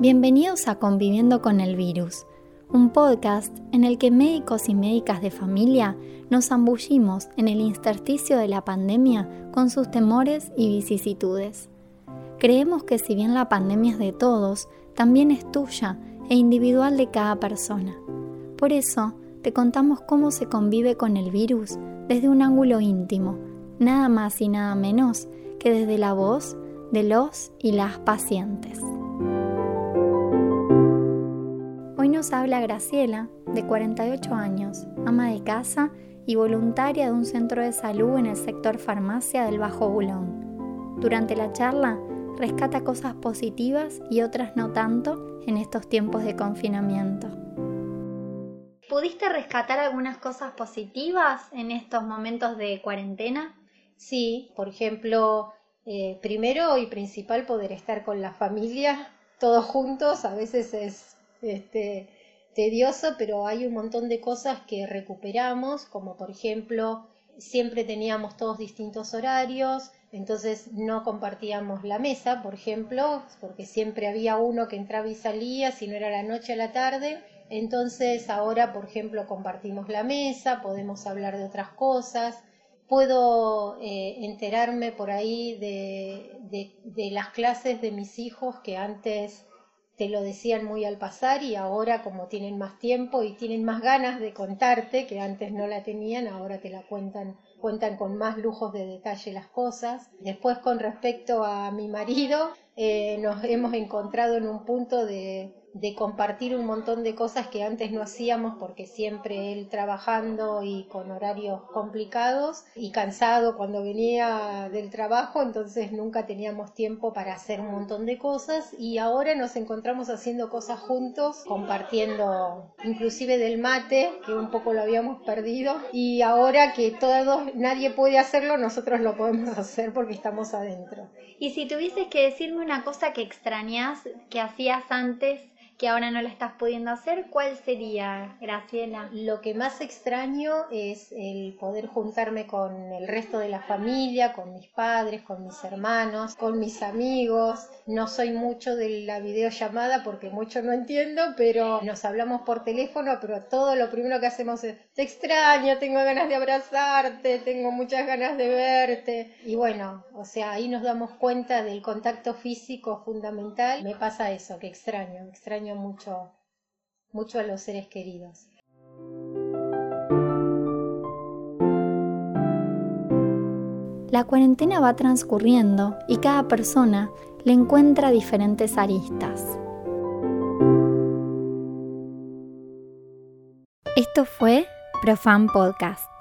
Bienvenidos a Conviviendo con el Virus, un podcast en el que médicos y médicas de familia nos zambullimos en el intersticio de la pandemia con sus temores y vicisitudes. Creemos que si bien la pandemia es de todos, también es tuya e individual de cada persona. Por eso, te contamos cómo se convive con el virus desde un ángulo íntimo, nada más y nada menos que desde la voz de los y las pacientes. Nos habla Graciela, de 48 años, ama de casa y voluntaria de un centro de salud en el sector farmacia del Bajo Bulón. Durante la charla, rescata cosas positivas y otras no tanto en estos tiempos de confinamiento. ¿Pudiste rescatar algunas cosas positivas en estos momentos de cuarentena? Sí, por ejemplo, eh, primero y principal poder estar con la familia, todos juntos, a veces es este, tedioso, pero hay un montón de cosas que recuperamos, como por ejemplo, siempre teníamos todos distintos horarios, entonces no compartíamos la mesa, por ejemplo, porque siempre había uno que entraba y salía, si no era la noche a la tarde. Entonces ahora, por ejemplo, compartimos la mesa, podemos hablar de otras cosas, puedo eh, enterarme por ahí de las clases de mis hijos que antes te lo decían muy al pasar y ahora como tienen más tiempo y tienen más ganas de contarte, que antes no la tenían, ahora te la cuentan, cuentan con más lujos de detalle las cosas. Después con respecto a mi marido, eh, nos hemos encontrado en un punto de, de compartir un montón de cosas que antes no hacíamos porque siempre él trabajando y con horarios complicados y cansado cuando venía del trabajo, entonces nunca teníamos tiempo para hacer un montón de cosas y ahora nos encontramos haciendo cosas juntos, compartiendo inclusive del mate, que un poco lo habíamos perdido y ahora que todos nadie puede hacerlo, nosotros lo podemos hacer porque estamos adentro. Y si tuvieses que decirme una cosa que extrañas que hacías antes que ahora no la estás pudiendo hacer, ¿cuál sería, Graciela? Lo que más extraño es el poder juntarme con el resto de la familia, con mis padres, con mis hermanos, con mis amigos. No soy mucho de la videollamada porque mucho no entiendo, pero nos hablamos por teléfono, pero todo lo primero que hacemos es, te extraño, tengo ganas de abrazarte, tengo muchas ganas de verte. Y bueno, o sea, ahí nos damos cuenta del contacto físico fundamental. Me pasa eso, que extraño, mucho, mucho a los seres queridos. La cuarentena va transcurriendo y cada persona le encuentra diferentes aristas. Esto fue Profan Podcast.